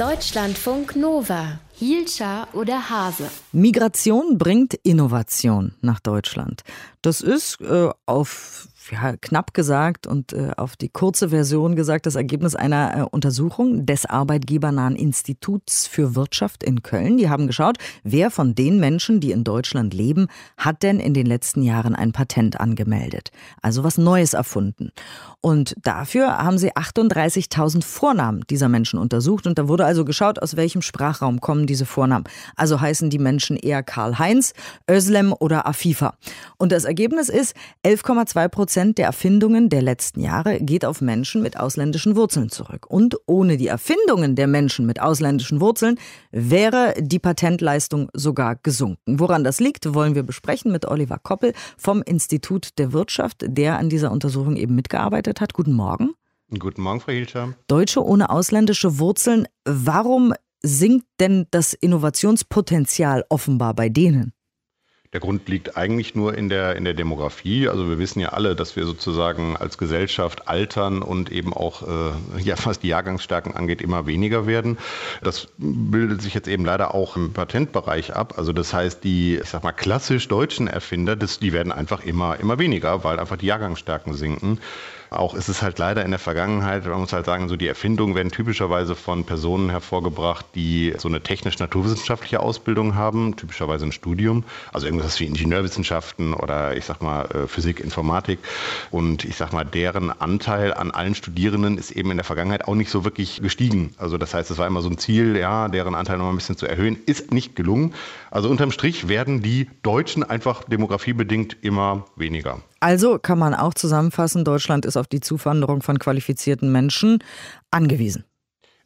Deutschlandfunk Nova. Hielscher oder Hase? Migration bringt Innovation nach Deutschland. Das ist äh, auf ja, knapp gesagt und äh, auf die kurze Version gesagt das Ergebnis einer äh, Untersuchung des Arbeitgebernahen Instituts für Wirtschaft in Köln. Die haben geschaut, wer von den Menschen, die in Deutschland leben, hat denn in den letzten Jahren ein Patent angemeldet. Also was Neues erfunden. Und dafür haben sie 38.000 Vornamen dieser Menschen untersucht. Und da wurde also geschaut, aus welchem Sprachraum kommen diese Vornamen. Also heißen die Menschen eher Karl-Heinz, Özlem oder Afifa. Und das Ergebnis ist, 11,2 Prozent der Erfindungen der letzten Jahre geht auf Menschen mit ausländischen Wurzeln zurück. Und ohne die Erfindungen der Menschen mit ausländischen Wurzeln wäre die Patentleistung sogar gesunken. Woran das liegt, wollen wir besprechen mit Oliver Koppel vom Institut der Wirtschaft, der an dieser Untersuchung eben mitgearbeitet hat. Guten Morgen. Guten Morgen, Frau Hilscher. Deutsche ohne ausländische Wurzeln. Warum sinkt denn das Innovationspotenzial offenbar bei denen? Der Grund liegt eigentlich nur in der, in der Demografie. Also wir wissen ja alle, dass wir sozusagen als Gesellschaft altern und eben auch, äh, ja, was die Jahrgangsstärken angeht, immer weniger werden. Das bildet sich jetzt eben leider auch im Patentbereich ab. Also das heißt, die, ich sag mal, klassisch deutschen Erfinder, das, die werden einfach immer, immer weniger, weil einfach die Jahrgangsstärken sinken. Auch ist es halt leider in der Vergangenheit, man muss halt sagen, so die Erfindungen werden typischerweise von Personen hervorgebracht, die so eine technisch-naturwissenschaftliche Ausbildung haben, typischerweise ein Studium, also irgendwas wie Ingenieurwissenschaften oder ich sag mal äh, Physik, Informatik. Und ich sag mal, deren Anteil an allen Studierenden ist eben in der Vergangenheit auch nicht so wirklich gestiegen. Also das heißt, es war immer so ein Ziel, ja, deren Anteil noch ein bisschen zu erhöhen, ist nicht gelungen. Also unterm Strich werden die Deutschen einfach demografiebedingt immer weniger. Also kann man auch zusammenfassen, Deutschland ist auf die Zuwanderung von qualifizierten Menschen angewiesen.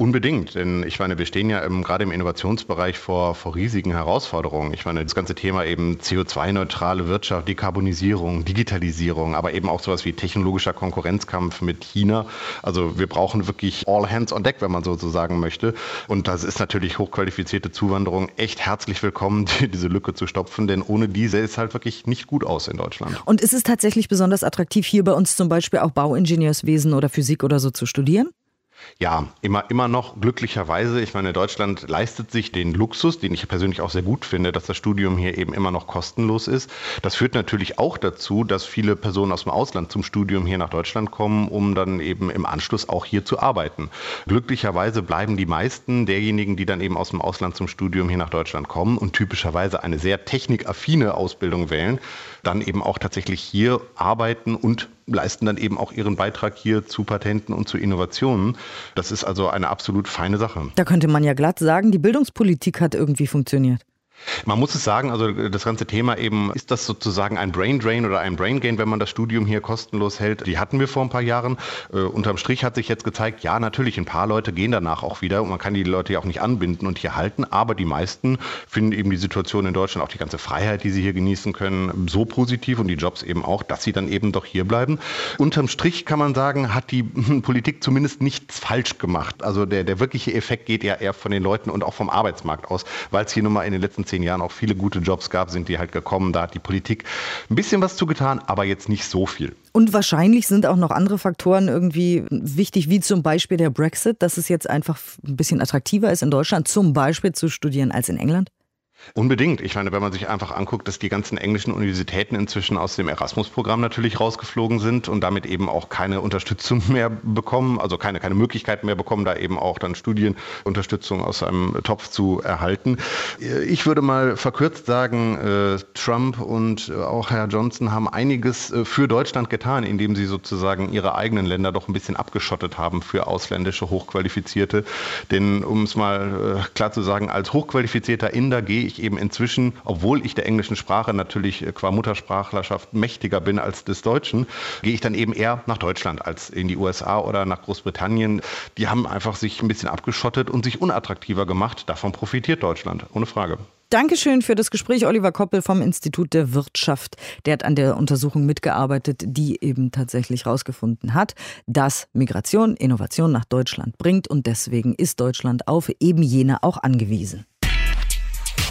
Unbedingt, denn ich meine, wir stehen ja im, gerade im Innovationsbereich vor, vor riesigen Herausforderungen. Ich meine, das ganze Thema eben CO2-neutrale Wirtschaft, Dekarbonisierung, Digitalisierung, aber eben auch sowas wie technologischer Konkurrenzkampf mit China. Also wir brauchen wirklich all hands on deck, wenn man so, so sagen möchte. Und das ist natürlich hochqualifizierte Zuwanderung echt herzlich willkommen, die, diese Lücke zu stopfen, denn ohne diese ist halt wirklich nicht gut aus in Deutschland. Und ist es tatsächlich besonders attraktiv, hier bei uns zum Beispiel auch Bauingenieurswesen oder Physik oder so zu studieren? Ja, immer, immer noch glücklicherweise. Ich meine, Deutschland leistet sich den Luxus, den ich persönlich auch sehr gut finde, dass das Studium hier eben immer noch kostenlos ist. Das führt natürlich auch dazu, dass viele Personen aus dem Ausland zum Studium hier nach Deutschland kommen, um dann eben im Anschluss auch hier zu arbeiten. Glücklicherweise bleiben die meisten derjenigen, die dann eben aus dem Ausland zum Studium hier nach Deutschland kommen und typischerweise eine sehr technikaffine Ausbildung wählen, dann eben auch tatsächlich hier arbeiten und leisten dann eben auch ihren Beitrag hier zu Patenten und zu Innovationen. Das ist also eine absolut feine Sache. Da könnte man ja glatt sagen, die Bildungspolitik hat irgendwie funktioniert. Man muss es sagen, also das ganze Thema eben, ist das sozusagen ein Brain Drain oder ein Brain Gain, wenn man das Studium hier kostenlos hält? Die hatten wir vor ein paar Jahren. Äh, unterm Strich hat sich jetzt gezeigt, ja, natürlich, ein paar Leute gehen danach auch wieder und man kann die Leute ja auch nicht anbinden und hier halten, aber die meisten finden eben die Situation in Deutschland, auch die ganze Freiheit, die sie hier genießen können, so positiv und die Jobs eben auch, dass sie dann eben doch hier bleiben. Unterm Strich kann man sagen, hat die Politik zumindest nichts falsch gemacht. Also der, der wirkliche Effekt geht ja eher von den Leuten und auch vom Arbeitsmarkt aus, weil es hier nun mal in den letzten zehn Jahren auch viele gute Jobs gab, sind die halt gekommen. Da hat die Politik ein bisschen was zugetan, aber jetzt nicht so viel. Und wahrscheinlich sind auch noch andere Faktoren irgendwie wichtig, wie zum Beispiel der Brexit, dass es jetzt einfach ein bisschen attraktiver ist in Deutschland, zum Beispiel zu studieren als in England? Unbedingt. Ich meine, wenn man sich einfach anguckt, dass die ganzen englischen Universitäten inzwischen aus dem Erasmus-Programm natürlich rausgeflogen sind und damit eben auch keine Unterstützung mehr bekommen, also keine, keine Möglichkeit mehr bekommen, da eben auch dann Studienunterstützung aus einem Topf zu erhalten. Ich würde mal verkürzt sagen, äh, Trump und auch Herr Johnson haben einiges äh, für Deutschland getan, indem sie sozusagen ihre eigenen Länder doch ein bisschen abgeschottet haben für ausländische Hochqualifizierte. Denn um es mal äh, klar zu sagen, als hochqualifizierter Inder gehe ich eben inzwischen, obwohl ich der englischen Sprache natürlich äh, qua Muttersprachlerschaft mächtiger bin als des Deutschen, gehe ich dann eben eher nach Deutschland als in die USA oder nach Großbritannien. Die haben einfach sich ein bisschen abgeschottet und sich unattraktiver gemacht. Davon profitiert Deutschland, ohne Frage. Dankeschön für das Gespräch, Oliver Koppel vom Institut der Wirtschaft. Der hat an der Untersuchung mitgearbeitet, die eben tatsächlich herausgefunden hat, dass Migration Innovation nach Deutschland bringt und deswegen ist Deutschland auf eben jene auch angewiesen.